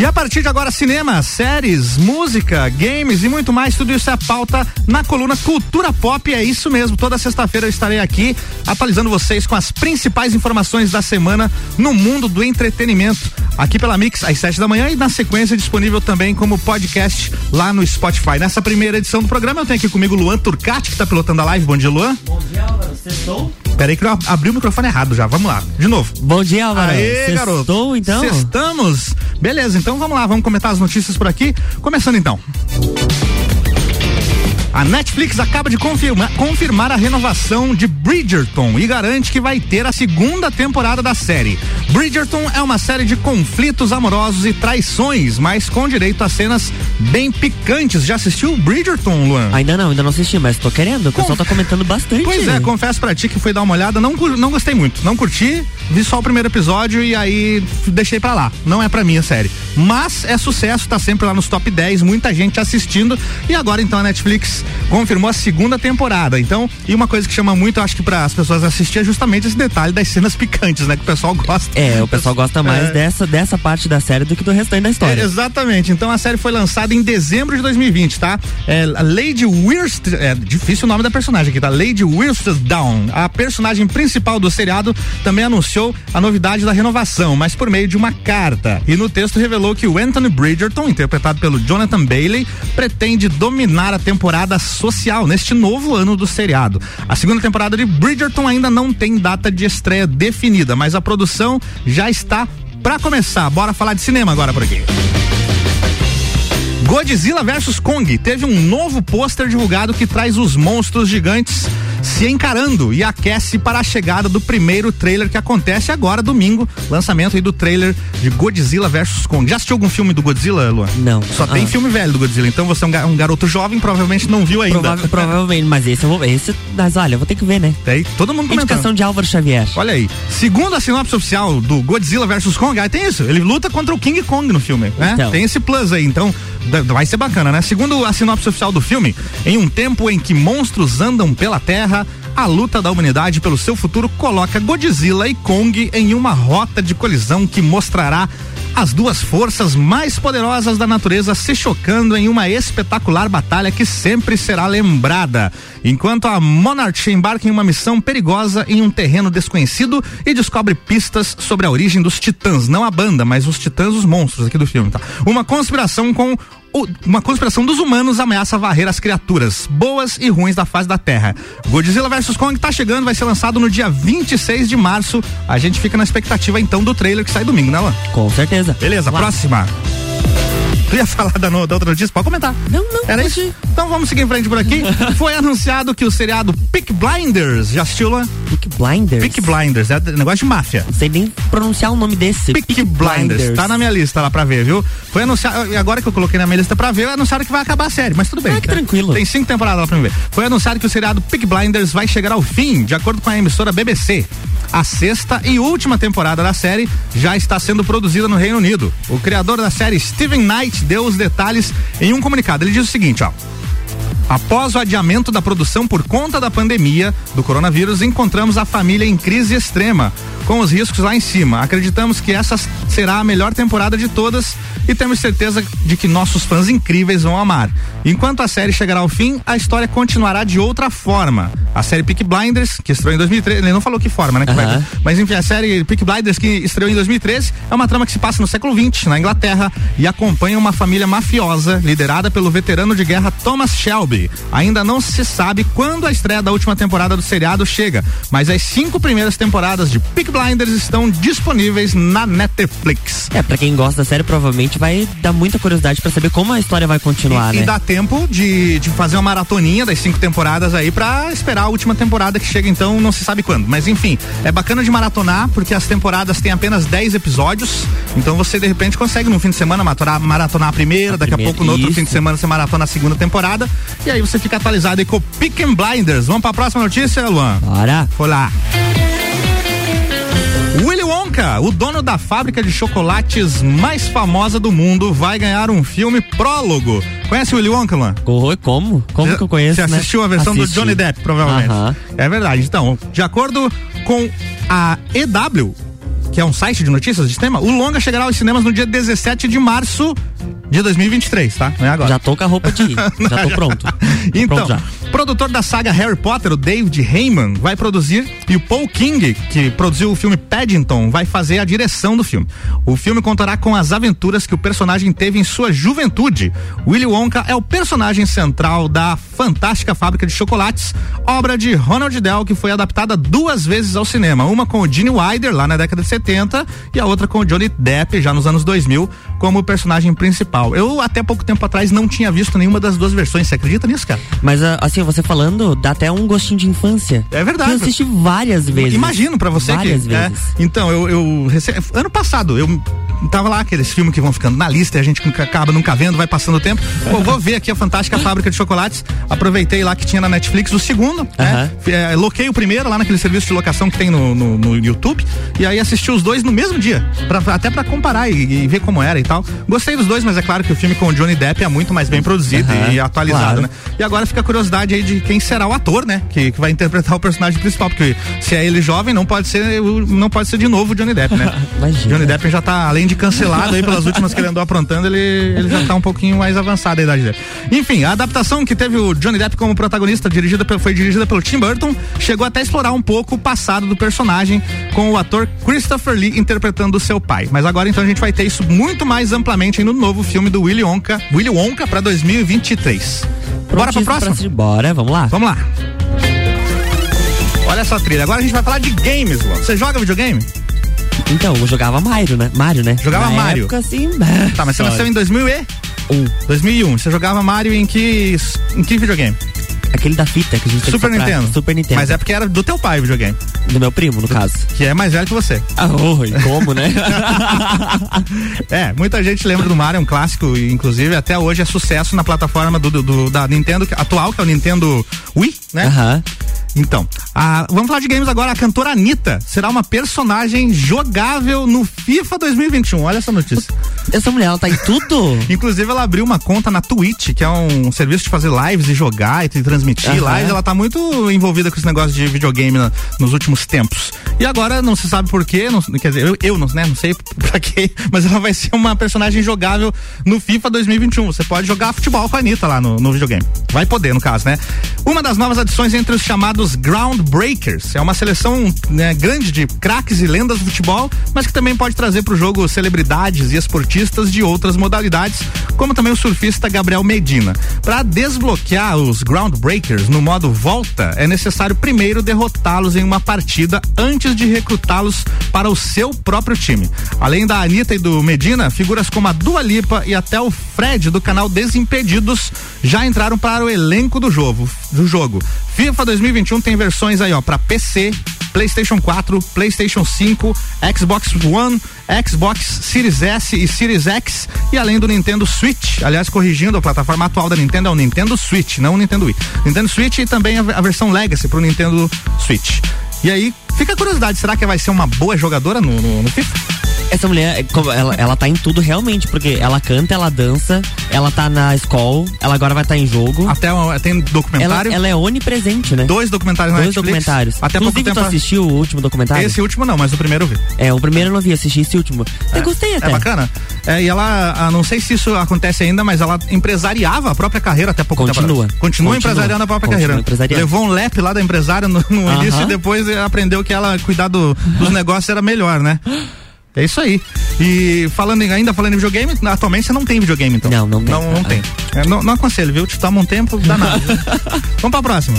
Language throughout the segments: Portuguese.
E a partir de agora, cinema, séries, música, games e muito mais, tudo isso é a pauta na coluna Cultura Pop. É isso mesmo, toda sexta-feira eu estarei aqui atualizando vocês com as principais informações da semana no mundo do entretenimento. Aqui pela Mix, às sete da manhã e na sequência disponível também como podcast lá no Spotify. Nessa primeira edição do programa, eu tenho aqui comigo Luan Turcati, que está pilotando a live. Bom dia, Luan. Bom dia, Álvaro. Sextou? Peraí que eu abri o microfone errado já. Vamos lá. De novo. Bom dia, Álvaro. Aê, garoto. Sextou, então? Estamos. Beleza, então vamos lá, vamos comentar as notícias por aqui. Começando então. A Netflix acaba de confirmar, confirmar, a renovação de Bridgerton e garante que vai ter a segunda temporada da série. Bridgerton é uma série de conflitos amorosos e traições, mas com direito a cenas bem picantes. Já assistiu Bridgerton, Luan? Ainda não, ainda não assisti, mas tô querendo. O pessoal tá comentando bastante. Pois é, confesso pra ti que fui dar uma olhada, não, não gostei muito. Não curti, vi só o primeiro episódio e aí deixei pra lá. Não é pra mim a série. Mas é sucesso, tá sempre lá nos top 10, muita gente assistindo. E agora então a Netflix confirmou a segunda temporada. Então, e uma coisa que chama muito, acho que para as pessoas assistir é justamente esse detalhe das cenas picantes, né? Que o pessoal gosta. É, o pessoal gosta mais é. dessa, dessa parte da série do que do restante da história. É, exatamente. Então a série foi lançada em dezembro de 2020, tá? É, Lady Wirst, é difícil o nome da personagem aqui, tá? Lady Down. A personagem principal do seriado também anunciou a novidade da renovação, mas por meio de uma carta. E no texto revelou que o Anthony Bridgerton, interpretado pelo Jonathan Bailey, pretende dominar a temporada social neste novo ano do seriado. A segunda temporada de Bridgerton ainda não tem data de estreia definida, mas a produção já está para começar. Bora falar de cinema agora por aqui. Godzilla vs Kong teve um novo pôster divulgado que traz os monstros gigantes se encarando e aquece para a chegada do primeiro trailer que acontece agora, domingo. Lançamento aí do trailer de Godzilla vs Kong. Já assistiu algum filme do Godzilla, Luan? Não. Só ah. tem filme velho do Godzilla, então você é um, um garoto jovem, provavelmente não viu ainda. Prova provavelmente, mas esse eu vou ver. Esse, mas olha, eu vou ter que ver, né? Tem todo mundo comentando. Indicação de Álvaro Xavier. Olha aí. Segundo a sinopse oficial do Godzilla vs Kong, aí tem isso. Ele luta contra o King Kong no filme, né? Então. Tem esse plus aí, então vai ser bacana, né? Segundo a sinopse oficial do filme, em um tempo em que monstros andam pela terra, a luta da humanidade pelo seu futuro coloca Godzilla e Kong em uma rota de colisão que mostrará as duas forças mais poderosas da natureza se chocando em uma espetacular batalha que sempre será lembrada. Enquanto a Monarch embarca em uma missão perigosa em um terreno desconhecido e descobre pistas sobre a origem dos titãs, não a banda, mas os titãs, os monstros aqui do filme, tá? Uma conspiração com uma conspiração dos humanos ameaça varrer as criaturas boas e ruins da face da Terra. Godzilla vs Kong tá chegando, vai ser lançado no dia 26 de março. A gente fica na expectativa então do trailer que sai domingo, né, Lan? Com certeza. Beleza, próxima. Tu ia falar da, no, da outra notícia? Pode comentar. Não, não. Era isso? Ir. Então vamos seguir em frente por aqui. Foi anunciado que o seriado Pick Blinders, já assistiu lá? Pick Blinders? Pick Blinders, é negócio de máfia. Não sei nem pronunciar o nome desse. Pick, Blinders. Blinders. Tá na minha lista lá pra ver, viu? Foi anunciado, e agora que eu coloquei na minha lista pra ver, anunciaram que vai acabar a série, mas tudo bem. Ah, que né? tranquilo. Tem cinco temporadas lá pra ver. Foi anunciado que o seriado Pick Blinders vai chegar ao fim, de acordo com a emissora BBC. A sexta e última temporada da série já está sendo produzida no Reino Unido. O criador da série, Steven Knight, deu os detalhes em um comunicado. Ele diz o seguinte, ó. Após o adiamento da produção por conta da pandemia do coronavírus, encontramos a família em crise extrema com os riscos lá em cima. Acreditamos que essa será a melhor temporada de todas e temos certeza de que nossos fãs incríveis vão amar. Enquanto a série chegará ao fim, a história continuará de outra forma. A série Peak Blinders, que estreou em 2013, ele não falou que forma, né? Que vai, mas enfim, a série Peak Blinders, que estreou em 2013, é uma trama que se passa no século XX, na Inglaterra, e acompanha uma família mafiosa liderada pelo veterano de guerra Thomas Shelby. Ainda não se sabe quando a estreia da última temporada do seriado chega, mas as cinco primeiras temporadas de Peak Blinders Blinders estão disponíveis na Netflix. É, pra quem gosta da série, provavelmente vai dar muita curiosidade para saber como a história vai continuar, e, né? E dá tempo de, de fazer uma maratoninha das cinco temporadas aí pra esperar a última temporada que chega, então não se sabe quando. Mas enfim, é bacana de maratonar, porque as temporadas têm apenas 10 episódios, então você de repente consegue no fim de semana maratonar, maratonar a primeira, a daqui primeira, a pouco no outro fim de semana você maratona a segunda temporada, e aí você fica atualizado aí com o Pick Blinders. Vamos pra próxima notícia, Luan? Bora. Olá. O dono da fábrica de chocolates mais famosa do mundo, vai ganhar um filme prólogo. Conhece o Willy Wonka, Luan? Oh, como? Como que eu conheço? Você né? assistiu a versão Assisti. do Johnny Depp, provavelmente. Uh -huh. É verdade. Então, de acordo com a EW, que é um site de notícias de cinema, o longa chegará aos cinemas no dia 17 de março de 2023, tá? Não é agora. Já tô com a roupa de ir. já tô pronto. Tô então, pronto produtor da saga Harry Potter, o David Heyman, vai produzir e o Paul King, que produziu o filme Paddington, vai fazer a direção do filme. O filme contará com as aventuras que o personagem teve em sua juventude. Willy Wonka é o personagem central da fantástica fábrica de chocolates, obra de Ronald Dell, que foi adaptada duas vezes ao cinema, uma com o Gene Wilder lá na década de 70 e a outra com o Johnny Depp já nos anos 2000 como personagem principal. Eu até pouco tempo atrás não tinha visto nenhuma das duas versões, você acredita nisso, cara? Mas ah, assim, você falando, dá até um gostinho de infância. É verdade. Eu assisti várias vezes. Imagino para você várias que. É. vezes. É, então, eu, eu ano passado, eu tava lá aqueles filmes que vão ficando na lista e a gente acaba nunca vendo, vai passando o tempo. Pô, vou ver aqui a fantástica fábrica de chocolates. Aproveitei lá que tinha na Netflix o segundo, né? É, loquei o primeiro lá naquele serviço de locação que tem no, no, no YouTube. E aí assisti os dois no mesmo dia. Pra, até para comparar e, e, ver como era e tal. Gostei dos dois, mas é claro que o filme com o Johnny Depp é muito mais bem produzido uhum, e atualizado, claro. né? E agora fica a curiosidade aí de quem será o ator, né? Que, que vai interpretar o personagem principal, porque se é ele jovem, não pode ser, não pode ser de novo o Johnny Depp, né? Johnny Depp já tá, além de cancelado aí pelas últimas que ele andou aprontando, ele, ele já tá um pouquinho mais avançado a idade dele. Enfim, a adaptação que teve o Johnny Depp como protagonista, dirigida foi dirigida pelo Tim Burton, chegou até a explorar um pouco o passado do personagem, com o ator Christopher Lee interpretando o seu pai. Mas agora então a gente vai ter isso muito mais amplamente no novo filme do Willy Wonka, Willy Wonka para 2023. Bora pra próxima? Pra bora, vamos lá. Vamos lá. Olha essa trilha. Agora a gente vai falar de games, Luan. Você joga videogame? Então, eu jogava Mario, né? Mario, né? Jogava Na Mario. Época, assim, tá, mas você nasceu em 2000 e? Um. 2001. Você jogava Mario em que em que videogame? Aquele da fita que a gente Super Nintendo. Super Nintendo. Mas é porque era do teu pai o videogame. Do meu primo, no do, caso. Que é mais velho que você. Ah, oh, e como, né? é, muita gente lembra do Mario, é um clássico, inclusive até hoje é sucesso na plataforma do, do, do da Nintendo atual, que é o Nintendo Wii, né? Aham. Uh -huh. Então, vamos falar de games agora. A cantora Anitta será uma personagem jogável no FIFA 2021. Olha essa notícia. Essa mulher, ela tá em tudo? Inclusive, ela abriu uma conta na Twitch, que é um serviço de fazer lives e jogar e transmitir uhum. lives. Ela tá muito envolvida com esse negócio de videogame na, nos últimos tempos. E agora, não se sabe por quê, não, quer dizer, eu, eu não, né, não sei pra quê, mas ela vai ser uma personagem jogável no FIFA 2021. Você pode jogar futebol com a Anitta lá no, no videogame. Vai poder, no caso, né? Uma das novas adições entre os chamados chamados Groundbreakers. É uma seleção né, grande de craques e lendas do futebol, mas que também pode trazer para o jogo celebridades e esportistas de outras modalidades, como também o surfista Gabriel Medina. Para desbloquear os Groundbreakers no modo volta, é necessário primeiro derrotá-los em uma partida antes de recrutá-los para o seu próprio time. Além da Anitta e do Medina, figuras como a Dua Lipa e até o Fred do canal Desimpedidos já entraram para o elenco do jogo. Do jogo. FIFA 2021 tem versões aí, ó, para PC, PlayStation 4, PlayStation 5, Xbox One, Xbox Series S e Series X e além do Nintendo Switch. Aliás, corrigindo, a plataforma atual da Nintendo é o Nintendo Switch, não o Nintendo Wii. Nintendo Switch e também a, a versão Legacy pro Nintendo Switch. E aí, fica a curiosidade, será que vai ser uma boa jogadora no, no, no FIFA? Essa mulher, é ela, ela tá em tudo realmente, porque ela canta, ela dança, ela tá na escola, ela agora vai estar tá em jogo. Até tem documentário. Ela, ela, é onipresente, né? Dois documentários na Dois Netflix. documentários. Até Inclusive, pouco tempo. tu assistiu o último documentário? Esse último não, mas o primeiro eu vi. É, o primeiro eu não vi, assisti esse último. Eu é, gostei até. É bacana. É, e ela, ah, não sei se isso acontece ainda, mas ela empresariava a própria carreira até pouco Continua. tempo. Continua. Continua empresariando a própria Continua carreira. Levou um lep lá da empresária no, no uh -huh. início e depois aprendeu que ela cuidar do, dos negócios era melhor, né? É isso aí. E falando em, ainda falando em videogame, atualmente você não tem videogame, então. Não, não tem. Não, não tem. É, não, não aconselho, viu? Te toma um tempo danado. Vamos pra próxima.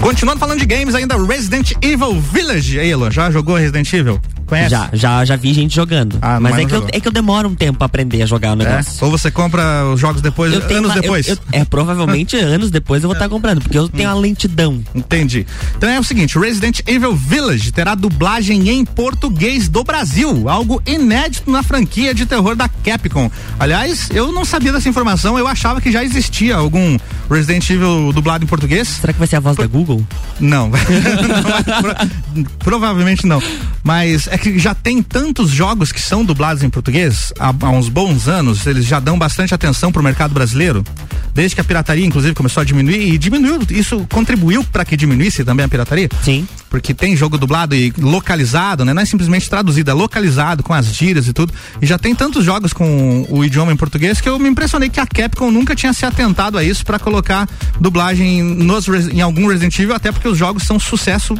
Continuando falando de games, ainda Resident Evil Village. Aí, Elo, já jogou Resident Evil? Conhece? Já, já, já vi gente jogando. Ah, mas, mas é, que eu, é que eu demoro um tempo pra aprender a jogar o é? negócio. É? Ou você compra os jogos depois, eu anos uma, depois? Eu, eu, é, provavelmente anos depois eu vou estar tá comprando, porque eu tenho uma lentidão. Entendi. Então é o seguinte, Resident Evil Village terá dublagem em português do Brasil, algo inédito na franquia de terror da Capcom. Aliás, eu não sabia dessa informação, eu achava que já existia algum Resident Evil dublado em português. Será que vai ser a voz Por... da Google? Não. não provavelmente não. Mas é que já tem tantos jogos que são dublados em português há, há uns bons anos, eles já dão bastante atenção pro mercado brasileiro. Desde que a pirataria, inclusive, começou a diminuir e diminuiu, isso contribuiu para que diminuísse também a pirataria? Sim. Porque tem jogo dublado e localizado, né? Não é simplesmente traduzido, é localizado com as gírias e tudo. E já tem tantos jogos com o idioma em português que eu me impressionei que a Capcom nunca tinha se atentado a isso para colocar dublagem nos, em algum Resident Evil, até porque os jogos são sucesso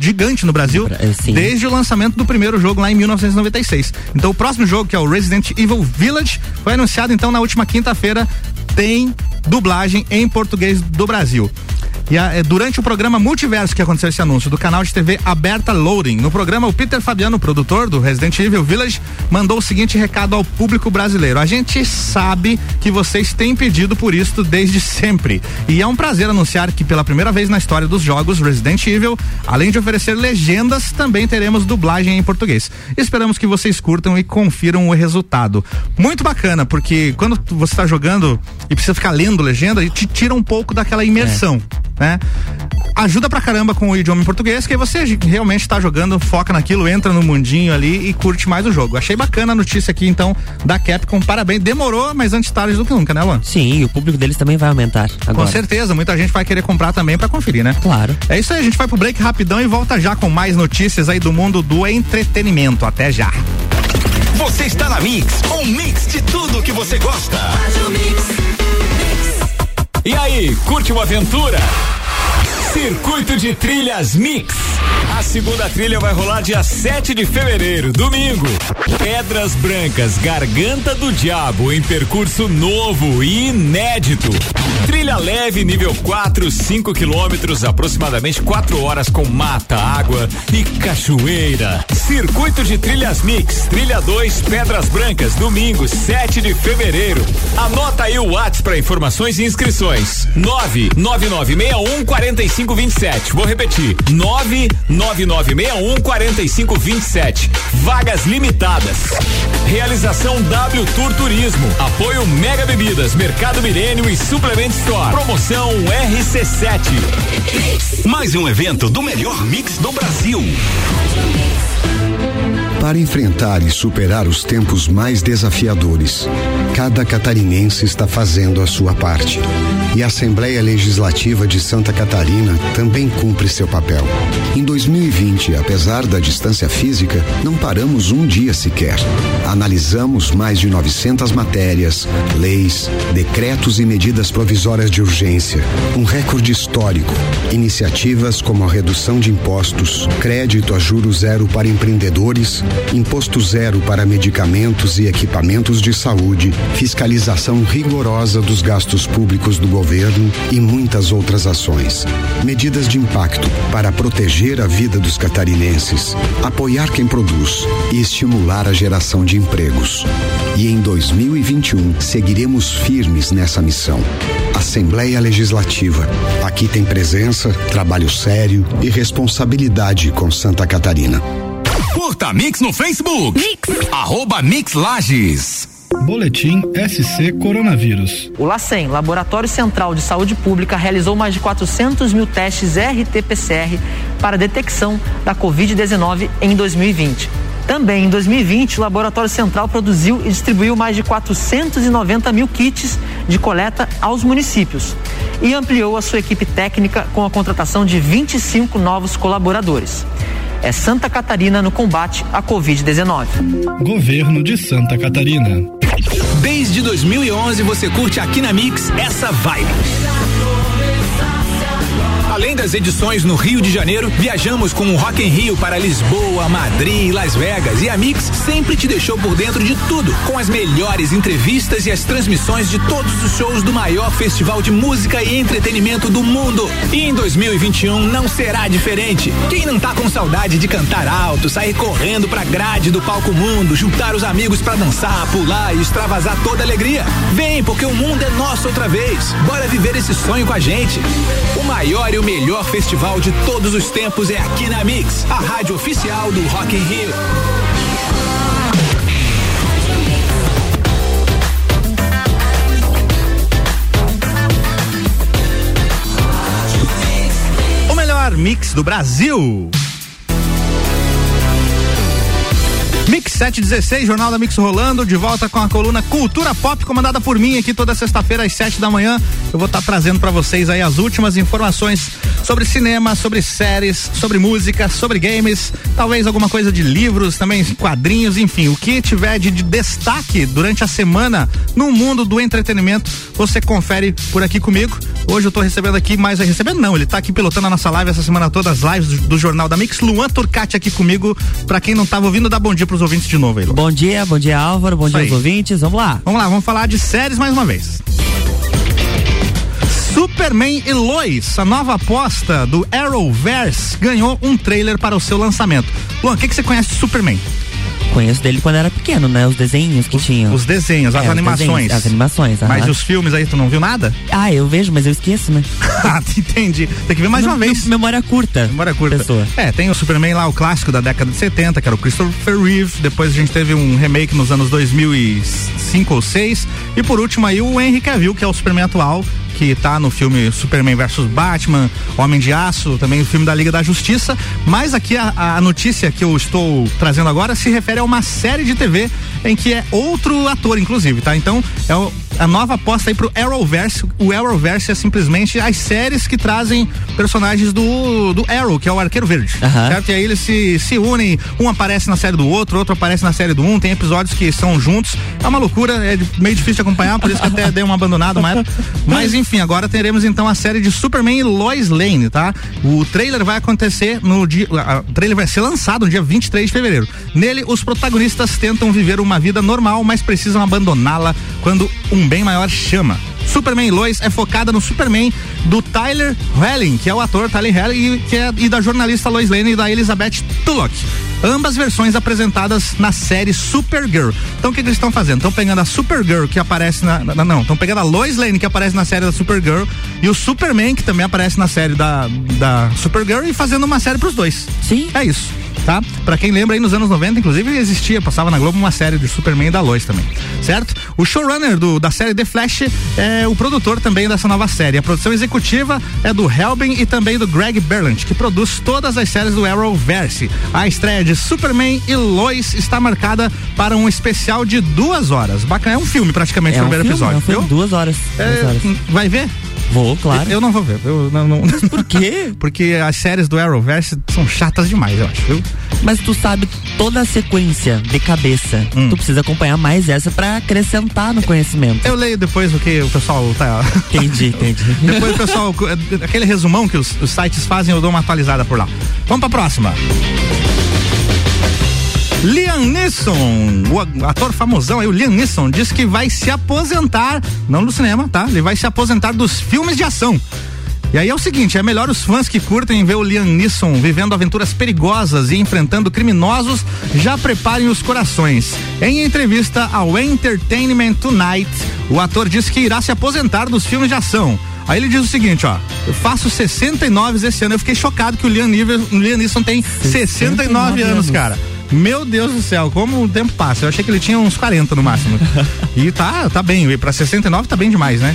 gigante no Brasil Sim. desde o lançamento do primeiro jogo lá em 1996. Então o próximo jogo, que é o Resident Evil Village, foi anunciado então na última quinta-feira, tem dublagem em português do Brasil. E a, é, durante o programa Multiverso que aconteceu esse anúncio do canal de TV Aberta Loading, no programa o Peter Fabiano, produtor do Resident Evil Village, mandou o seguinte recado ao público brasileiro: A gente sabe que vocês têm pedido por isso desde sempre. E é um prazer anunciar que pela primeira vez na história dos jogos Resident Evil, além de oferecer legendas, também teremos dublagem em português. Esperamos que vocês curtam e confiram o resultado. Muito bacana, porque quando você está jogando e precisa ficar lendo legenda, te tira um pouco daquela imersão. É né? Ajuda pra caramba com o idioma em português, que aí você realmente tá jogando, foca naquilo, entra no mundinho ali e curte mais o jogo. Achei bacana a notícia aqui, então, da Capcom. Parabéns. Demorou, mas antes tarde do que nunca, né, Luan? Sim, e o público deles também vai aumentar agora. Com certeza, muita gente vai querer comprar também para conferir, né? Claro. É isso aí, a gente vai pro break rapidão e volta já com mais notícias aí do mundo do entretenimento. Até já. Você está na Mix, um mix de tudo que você gosta. E aí, curte uma aventura? Circuito de Trilhas Mix. A segunda trilha vai rolar dia 7 de fevereiro, domingo. Pedras Brancas, Garganta do Diabo, em percurso novo e inédito. Trilha leve, nível 4, 5 quilômetros, aproximadamente 4 horas com mata, água e cachoeira. Circuito de Trilhas Mix, trilha 2, Pedras Brancas, domingo, 7 de fevereiro. Anota aí o WhatsApp para informações e inscrições. 99961 4527. Vou repetir. 99961 4527. Vagas limitadas. Realização W Tour Turismo. Apoio Mega Bebidas, Mercado Milênio e Suplement Store. Promoção RC7. Mais um evento do melhor mix do Brasil. Para enfrentar e superar os tempos mais desafiadores, cada catarinense está fazendo a sua parte. E a Assembleia Legislativa de Santa Catarina também cumpre seu papel. Em 2020, apesar da distância física, não paramos um dia sequer. Analisamos mais de 900 matérias, leis, decretos e medidas provisórias de urgência. Um recorde histórico. Iniciativas como a redução de impostos, crédito a juro zero para empreendedores, imposto zero para medicamentos e equipamentos de saúde, fiscalização rigorosa dos gastos públicos do governo e muitas outras ações. Medidas de impacto para proteger a vida dos catarinenses, apoiar quem produz e estimular a geração de empregos. E em 2021 seguiremos firmes nessa missão. Assembleia Legislativa. Aqui tem presença, trabalho sério e responsabilidade com Santa Catarina. Curta Mix no Facebook. Mix. Arroba Mix Lages. Boletim SC Coronavírus. O LACEN, Laboratório Central de Saúde Pública, realizou mais de 400 mil testes RT-PCR para detecção da Covid-19 em 2020. Também em 2020, o Laboratório Central produziu e distribuiu mais de 490 mil kits de coleta aos municípios e ampliou a sua equipe técnica com a contratação de 25 novos colaboradores é Santa Catarina no combate à Covid-19. Governo de Santa Catarina. Desde 2011 você curte aqui na Mix essa vibe. Além das edições no Rio de Janeiro, viajamos com o Rock em Rio para Lisboa, Madrid Las Vegas. E a Mix sempre te deixou por dentro de tudo, com as melhores entrevistas e as transmissões de todos os shows do maior festival de música e entretenimento do mundo. E em 2021 não será diferente. Quem não tá com saudade de cantar alto, sair correndo pra grade do palco mundo, juntar os amigos para dançar, pular e extravasar toda alegria? Vem, porque o mundo é nosso outra vez. Bora viver esse sonho com a gente. O maior e o melhor festival de todos os tempos é aqui na Mix, a rádio oficial do Rock in Rio. O melhor mix do Brasil. Mix 716, Jornal da Mix rolando, de volta com a coluna Cultura Pop, comandada por mim aqui toda sexta-feira às 7 da manhã. Eu vou estar tá trazendo para vocês aí as últimas informações sobre cinema, sobre séries, sobre música, sobre games, talvez alguma coisa de livros, também quadrinhos, enfim, o que tiver de, de destaque durante a semana no mundo do entretenimento, você confere por aqui comigo. Hoje eu tô recebendo aqui, mas recebendo não, ele tá aqui pilotando a nossa live essa semana toda, as lives do, do Jornal da Mix. Luan Turcati aqui comigo, para quem não tava ouvindo, dá bom dia pros ouvintes de novo aí, Lu. Bom dia, bom dia Álvaro, bom Isso dia aí. aos ouvintes, vamos lá. Vamos lá, vamos falar de séries mais uma vez. Superman e Lois, a nova aposta do Arrowverse, ganhou um trailer para o seu lançamento. Luan, o que, que você conhece de Superman? Conheço dele quando era pequeno, né? Os desenhos que os, tinham. Os desenhos, as é, animações. Desenhos, as animações, Mas os filmes aí, tu não viu nada? Ah, eu vejo, mas eu esqueço, né? ah, entendi. Tem que ver mais uma vez. Memória curta. Memória curta. Pessoa. É, tem o Superman lá, o clássico da década de 70, que era o Christopher Reeve. Depois a gente teve um remake nos anos 2005 ou 6. E por último aí o Henry Cavill, que é o Superman atual, que tá no filme Superman vs Batman, Homem de Aço, também o filme da Liga da Justiça. Mas aqui a, a, notícia que eu estou trazendo agora se refere a uma série de TV em que é outro ator, inclusive, tá? Então é o, a nova aposta aí pro Arrowverse. O Arrowverse é simplesmente as séries que trazem personagens do, do Arrow, que é o Arqueiro Verde. Certo? E aí eles se, se unem, um aparece na série do outro, outro aparece na série do um, tem episódios que são juntos. É uma loucura, é meio difícil de acompanhar, por isso que até dei uma abandonada uma época. Mas enfim, agora teremos então a série de Superman e Lois Lane, tá? O trailer vai acontecer no dia. O trailer vai ser lançado no dia 23 de fevereiro. Nele, os protagonistas tentam viver uma vida normal, mas precisam abandoná-la quando um bem maior chama. Superman Lois é focada no Superman do Tyler Helling, que é o ator Tyler Helling, e, que é, e da jornalista Lois Lane e da Elizabeth Tulloch. Ambas versões apresentadas na série Supergirl. Então o que, que eles estão fazendo? Estão pegando a Supergirl que aparece na. na não, estão pegando a Lois Lane que aparece na série da Supergirl e o Superman que também aparece na série da, da Supergirl e fazendo uma série pros dois. Sim. É isso tá? Para quem lembra aí nos anos 90, inclusive existia, passava na Globo uma série de Superman e da Lois também, certo? O showrunner do, da série The Flash é o produtor também dessa nova série. A produção executiva é do Helbin e também do Greg Berlandt, que produz todas as séries do Arrowverse. A estreia de Superman e Lois está marcada para um especial de duas horas. Bacana, é um filme praticamente é o primeiro filme, episódio. É um filme, duas horas, é, duas horas. Vai ver? Vou, claro. Eu não vou ver. Eu não, não... Mas por quê? Porque as séries do Arrowverse são chatas demais, eu acho, viu? Mas tu sabe toda a sequência de cabeça. Hum. Tu precisa acompanhar mais essa para acrescentar no conhecimento. Eu leio depois o que o pessoal tá. Entendi, entendi. depois o pessoal, aquele resumão que os, os sites fazem, eu dou uma atualizada por lá. Vamos pra próxima. Liam Neeson, o ator famosão aí, o Liam Neeson, diz que vai se aposentar, não do cinema, tá? Ele vai se aposentar dos filmes de ação. E aí é o seguinte, é melhor os fãs que curtem ver o Liam Neeson vivendo aventuras perigosas e enfrentando criminosos já preparem os corações. Em entrevista ao Entertainment Tonight, o ator disse que irá se aposentar dos filmes de ação. Aí ele diz o seguinte, ó, eu faço 69 esse ano, eu fiquei chocado que o Liam, Neeson tem 69, 69 anos, cara. Meu Deus do céu, como o tempo passa. Eu achei que ele tinha uns 40 no máximo. e tá, tá bem. E pra 69 tá bem demais, né?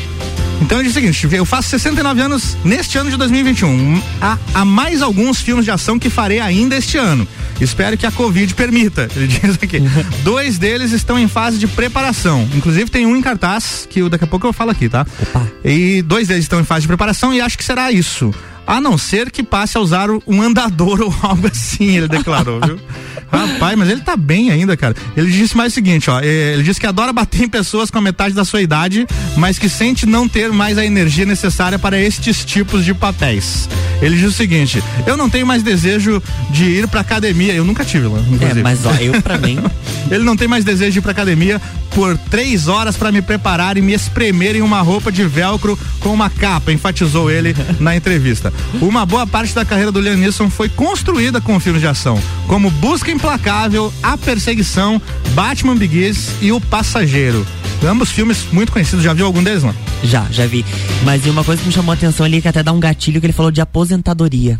Então ele diz o seguinte: eu faço 69 anos neste ano de 2021. Há, há mais alguns filmes de ação que farei ainda este ano. Espero que a Covid permita. Ele diz aqui. Dois deles estão em fase de preparação. Inclusive tem um em cartaz que daqui a pouco eu falo aqui, tá? Opa. E dois deles estão em fase de preparação e acho que será isso. A não ser que passe a usar um andador ou algo assim, ele declarou, viu? Rapaz, mas ele tá bem ainda, cara. Ele disse mais o seguinte, ó. Eh, ele disse que adora bater em pessoas com a metade da sua idade, mas que sente não ter mais a energia necessária para estes tipos de papéis. Ele diz o seguinte: eu não tenho mais desejo de ir pra academia. Eu nunca tive lá. É, mas ó, eu pra mim. ele não tem mais desejo de ir pra academia por três horas para me preparar e me espremer em uma roupa de velcro com uma capa, enfatizou ele na entrevista. Uma boa parte da carreira do Liam Neeson foi construída com filmes de ação, como Busca Implacável, A Perseguição, Batman Begins e O Passageiro. Ambos filmes muito conhecidos, já viu algum deles, mano? Já, já vi. Mas uma coisa que me chamou a atenção ali, que até dá um gatilho, que ele falou de aposentadoria.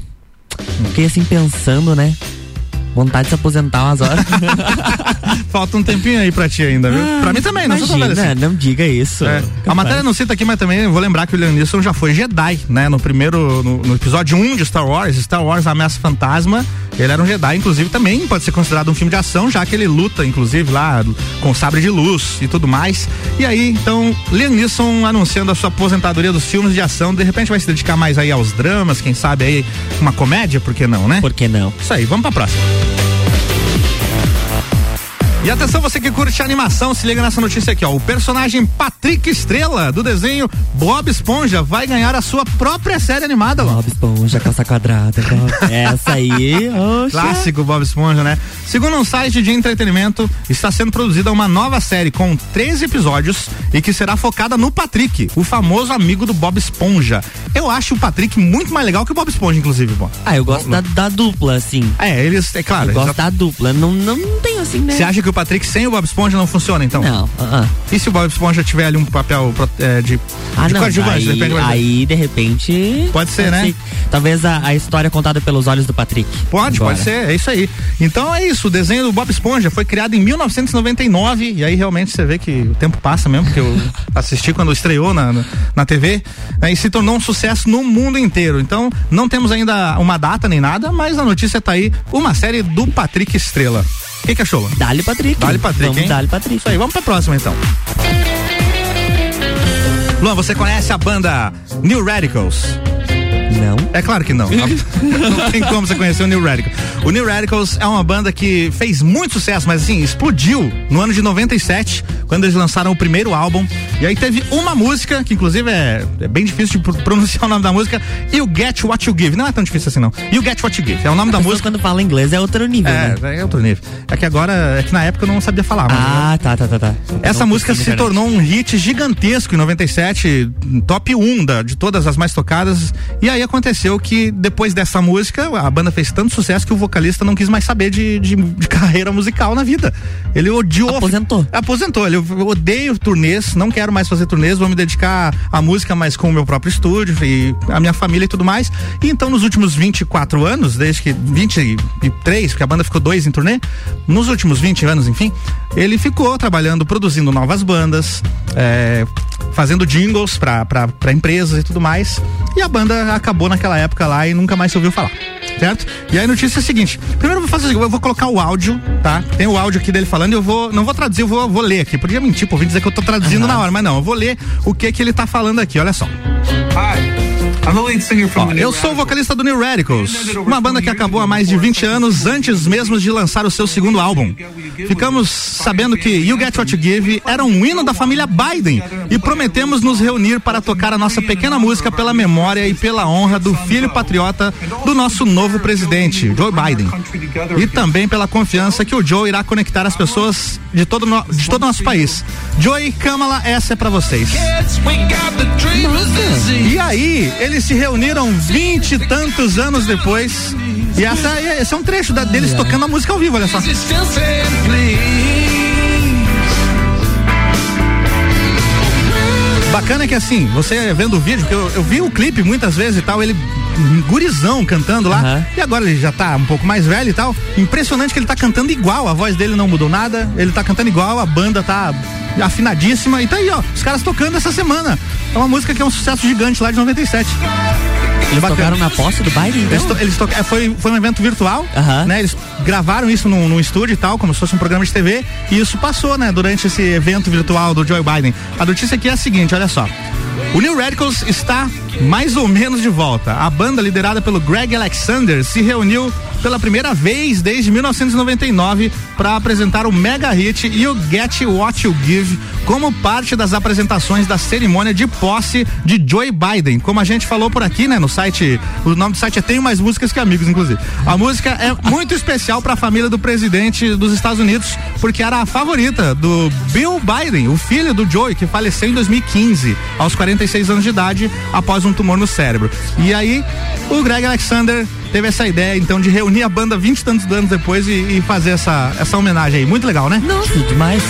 Hum. Fiquei assim pensando, né? Vontade de se aposentar umas horas. Falta um tempinho aí pra ti ainda, viu? Ah, pra mim também, não Imagina, assim. não diga isso. É. A matéria não cita aqui, mas também vou lembrar que o Liam Neeson já foi Jedi, né? No primeiro, no, no episódio 1 de Star Wars, Star Wars A Ameaça Fantasma, ele era um Jedi, inclusive também pode ser considerado um filme de ação, já que ele luta, inclusive, lá com sabre de luz e tudo mais. E aí, então, Liam Neeson anunciando a sua aposentadoria dos filmes de ação, de repente vai se dedicar mais aí aos dramas, quem sabe aí uma comédia, por que não, né? Por que não? Isso aí, vamos pra próxima. Bye. E atenção, você que curte animação, se liga nessa notícia aqui, ó. O personagem Patrick Estrela, do desenho Bob Esponja, vai ganhar a sua própria série animada, ó. Bob Esponja, calça quadrada. Bob. Essa aí, oxa. Clássico Bob Esponja, né? Segundo um site de entretenimento, está sendo produzida uma nova série com 13 episódios e que será focada no Patrick, o famoso amigo do Bob Esponja. Eu acho o Patrick muito mais legal que o Bob Esponja, inclusive, bom. Ah, eu gosto da, da dupla, assim. É, eles, é claro. Eu gosto eles- da dupla. Não, não, não tenho assim, né? Você acha que o Patrick sem o Bob Esponja não funciona, então? Não, ah, ah. E se o Bob Esponja tiver ali um papel é, de, Ah, de não, coadjuvante, de aí, repente vai ser. aí, de repente... Pode ser, né? Talvez a, a história contada pelos olhos do Patrick. Pode, Agora. pode ser, é isso aí. Então é isso, o desenho do Bob Esponja foi criado em 1999 e aí realmente você vê que o tempo passa mesmo, porque eu assisti quando estreou na, na, na TV né, e se tornou um sucesso no mundo inteiro. Então não temos ainda uma data nem nada, mas a notícia tá aí, uma série do Patrick Estrela. Que, que achou? Dali Patrick. Dali Patrick, Vamos hein? Dali Patrick. Isso aí, vamos pra próxima então. Luan, você conhece a banda New Radicals? Não. É claro que não. não tem como você conhecer o New Radicals. O New Radicals é uma banda que fez muito sucesso, mas assim, explodiu no ano de 97, quando eles lançaram o primeiro álbum. E aí teve uma música, que inclusive é, é bem difícil de pro- pronunciar o nome da música, You Get What You Give. Não é tão difícil assim, não. You Get What You Give. É o nome da A música. quando fala inglês é outro nível, né? É, é outro nível. É que agora, é que na época eu não sabia falar, mas. Ah, tá, tá, tá, tá. Essa Não música se tornou um hit gigantesco em 97, top 1 da, de todas as mais tocadas. E aí aconteceu que depois dessa música, a banda fez tanto sucesso que o vocalista não quis mais saber de, de, de carreira musical na vida. Ele odiou. Aposentou. Aposentou. Ele eu odeio turnês, não quero mais fazer turnês, vou me dedicar à música, mas com o meu próprio estúdio e a minha família e tudo mais. E então, nos últimos 24 anos, desde que 23, porque a banda ficou dois em turnê, nos últimos 20 anos, enfim, ele ficou trabalhando, produzindo novas bandas, é, fazendo jingles pra, empresas e tudo mais. E a banda acabou naquela época lá e nunca mais se ouviu falar. Certo? E aí a notícia é a seguinte: primeiro eu vou fazer, eu vou colocar o áudio, tá? Tem o áudio aqui dele falando e eu vou, não vou traduzir, eu vou, vou ler aqui. Podia mentir, por vir dizer que eu tô traduzindo na hora, mas não, eu vou ler o que que ele tá falando aqui, olha só. I'm Ó, eu sou o vocalista do New Radicals, uma banda que acabou há mais de 20 anos antes mesmo de lançar o seu segundo álbum. Ficamos sabendo que You Get What You Give era um hino da família Biden e prometemos nos reunir para tocar a nossa pequena música pela memória e pela honra do filho patriota do nosso novo presidente, Joe Biden. E também pela confiança que o Joe irá conectar as pessoas de todo, no, de todo o nosso país. Joe e Kamala, essa é pra vocês. E aí, eles se reuniram vinte e tantos anos depois. E essa, esse é um trecho da- deles tocando a música ao vivo, olha só. Bacana é que assim, você vendo o vídeo, que eu, eu vi o clipe muitas vezes e tal, ele gurizão cantando lá, Aham. e agora ele já tá um pouco mais velho e tal. Impressionante que ele tá cantando igual, a voz dele não mudou nada, ele tá cantando igual, a banda tá afinadíssima e tá aí, ó, os caras tocando essa semana. É uma música que é um sucesso gigante lá de 97. Eles Bacana. tocaram na posse do Biden, então? Eles, to- eles toca- é, foi, foi um evento virtual, Aham. né? Eles gravaram isso num, num estúdio e tal, como se fosse um programa de TV, e isso passou, né, durante esse evento virtual do Joe Biden. A notícia aqui é a seguinte, olha só. O New Radicals está mais ou menos de volta. A banda liderada pelo Greg Alexander se reuniu pela primeira vez desde 1999 para apresentar o mega hit You Get What You Give como parte das apresentações da cerimônia de posse de Joe Biden. Como a gente falou por aqui, né, no site, o nome do site é Tenho Mais Músicas Que Amigos, inclusive. A música é muito especial para a família do presidente dos Estados Unidos, porque era a favorita do Bill Biden, o filho do Joe, que faleceu em 2015, aos 46 anos de idade, após um tumor no cérebro. E aí, o Greg Alexander teve essa ideia, então, de reunir a banda 20 e tantos anos depois e, e, fazer essa, essa homenagem aí. Muito legal, né? Nossa, demais.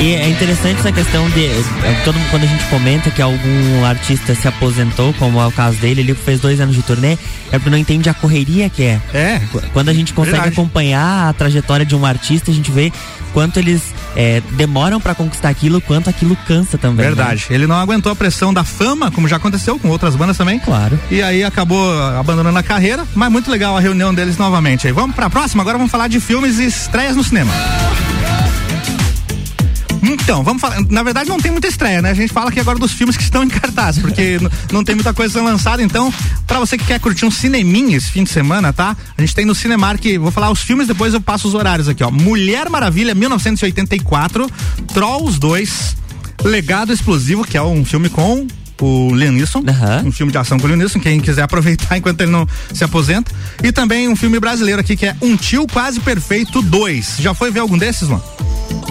E é interessante essa questão de. É, todo, quando a gente comenta que algum artista se aposentou, como é o caso dele, ele fez dois anos de turnê, é porque não entende a correria que é. É. Quando a gente consegue verdade. acompanhar a trajetória de um artista, a gente vê quanto eles é, demoram para conquistar aquilo, quanto aquilo cansa também. Né? Verdade. Né? Ele não aguentou a pressão da fama, como já aconteceu com outras bandas também. Claro. E aí acabou abandonando a carreira, mas muito legal a reunião deles novamente. Aí vamos para a próxima. Agora vamos falar de filmes e estreias no cinema. Então, vamos falar. Na verdade, não tem muita estreia, né? A gente fala aqui agora dos filmes que estão em cartaz, porque não tem muita coisa lançada. Então, para você que quer curtir um cineminha esse fim de semana, tá? A gente tem no Cinemark, vou falar os filmes, depois eu passo os horários aqui, ó. Mulher Maravilha, 1984, Trolls 2, Legado Explosivo, que é um filme com o Liam Neeson, uhum. um filme de ação com o Liam Neeson, quem quiser aproveitar enquanto ele não se aposenta. E também um filme brasileiro aqui que é Um Tio Quase Perfeito 2. Já foi ver algum desses, mano?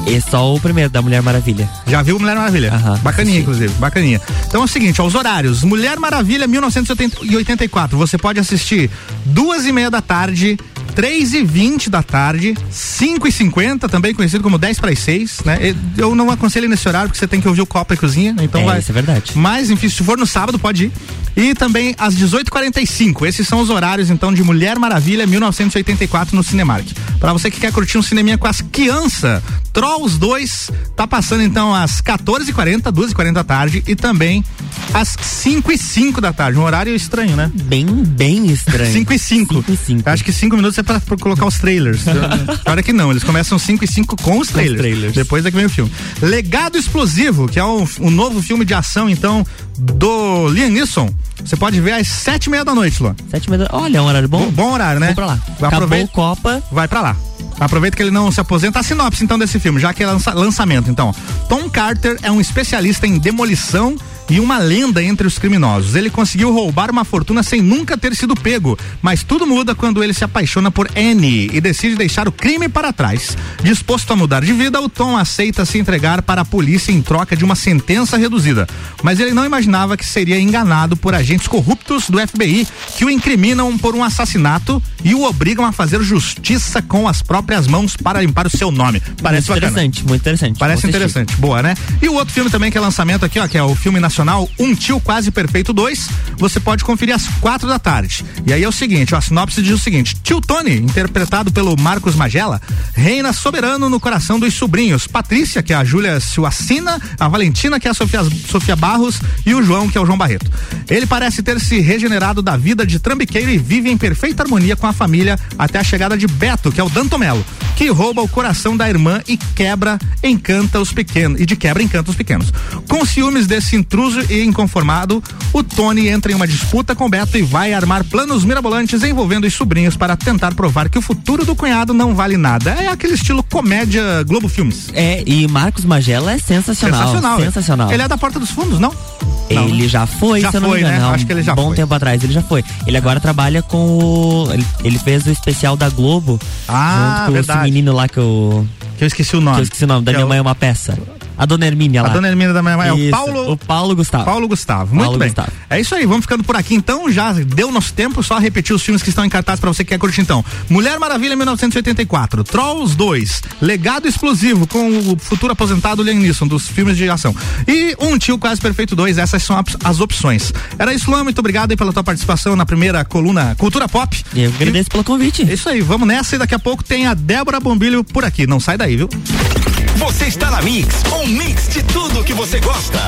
E só o primeiro da Mulher Maravilha. Já viu Mulher Maravilha? Uhum, Bacaninha, sim. inclusive, bacaninha. Então é o seguinte, ó, os horários. Mulher Maravilha 1984. Você pode assistir duas e meia da tarde, três e vinte da tarde, cinco e cinquenta, também conhecido como 10 para as 6, né? Eu não aconselho nesse horário porque você tem que ouvir o Copa e Cozinha, né? então é, vai. Isso é verdade. Mas, enfim, se for no sábado, pode ir. E também às 18h45. Esses são os horários, então, de Mulher Maravilha 1984 no Cinemark. Para você que quer curtir um cineminha com as crianças, Trolls 2 tá passando então às 14h40, 2h40 da tarde e também às 5 e 5 da tarde. Um horário estranho, né? Bem, bem estranho. 5 e 5. Acho que 5 minutos é pra, pra, colocar os trailers. Claro que não, eles começam 5 e 5 com os trailers. trailers. Depois é que vem o filme. Legado Explosivo, que é um, um novo filme de ação, então, do Liam Neeson. Você pode ver às sete e meia da noite, Luan. Sete e meia da... Olha, é um horário bom. Bom, bom horário, né? Vamos pra lá. Acabou Aproveita... Copa. Vai pra lá. Aproveita que ele não se aposenta. A sinopse então desse filme, já que é lança, lançamento. Então, Tom Carter é um especialista em demolição e uma lenda entre os criminosos. Ele conseguiu roubar uma fortuna sem nunca ter sido pego, mas tudo muda quando ele se apaixona por Annie e decide deixar o crime para trás. Disposto a mudar de vida, o Tom aceita se entregar para a polícia em troca de uma sentença reduzida. Mas ele não imaginava que seria enganado por agentes corruptos do FBI que o incriminam por um assassinato e o obrigam a fazer justiça com as próprias mãos para limpar o seu nome. Parece muito bacana. interessante, muito interessante. Parece interessante. Boa, né? E o outro filme também que é lançamento aqui, ó, que é o filme nacional Um Tio Quase Perfeito 2. Você pode conferir às quatro da tarde. E aí é o seguinte: a sinopse diz o seguinte: Tio Tony, interpretado pelo Marcos Magela, reina soberano no coração dos sobrinhos. Patrícia, que é a Júlia Suacina, a Valentina, que é a Sofia, Sofia Barros, e o João, que é o João Barreto. Ele parece ter se regenerado da vida de trambiqueiro e vive em perfeita harmonia com a família até a chegada de Beto, que é o Dantomelo, que rouba o coração da irmã e quebra, encanta os pequenos. E de quebra encanta os pequenos. Com ciúmes desse intruso e inconformado, o Tony entra em uma disputa com Beto e vai armar planos mirabolantes envolvendo os sobrinhos para tentar provar que o futuro do cunhado não vale nada. É aquele estilo comédia Globo Filmes. É, e Marcos Magela é sensacional. Sensacional. Sensacional. Ele é da Porta dos Fundos, não? Ele não. já foi, já se eu não foi, me engano. Né? Acho que ele já Bom foi. tempo atrás, ele já foi. Ele agora trabalha com o. Ele, ele fez o especial da Globo. Ah, junto com verdade. esse menino lá que eu. Que eu esqueci o nome. Que eu esqueci o nome, da que minha é mãe é uma peça. A dona Hermínia lá. A dona Hermínia da minha mãe é o Paulo. O Paulo Gustavo. Paulo Gustavo. Muito Paulo bem. Gustavo. É isso aí, vamos ficando por aqui então. Já deu nosso tempo, só repetir os filmes que estão em cartaz para você que quer curtir então. Mulher Maravilha 1984, Trolls 2, Legado Explosivo com o futuro aposentado Liam Neeson dos filmes de ação. E Um Tio Quase Perfeito 2, essas são as opções. Era isso, Luan, muito obrigado aí pela tua participação na primeira coluna Cultura Pop. E eu agradeço e... pelo convite. É isso aí, vamos nessa e daqui a pouco tem a Débora Bombilho por aqui. Não sai daí, viu? Você está na Mix, um mix de tudo que você gosta.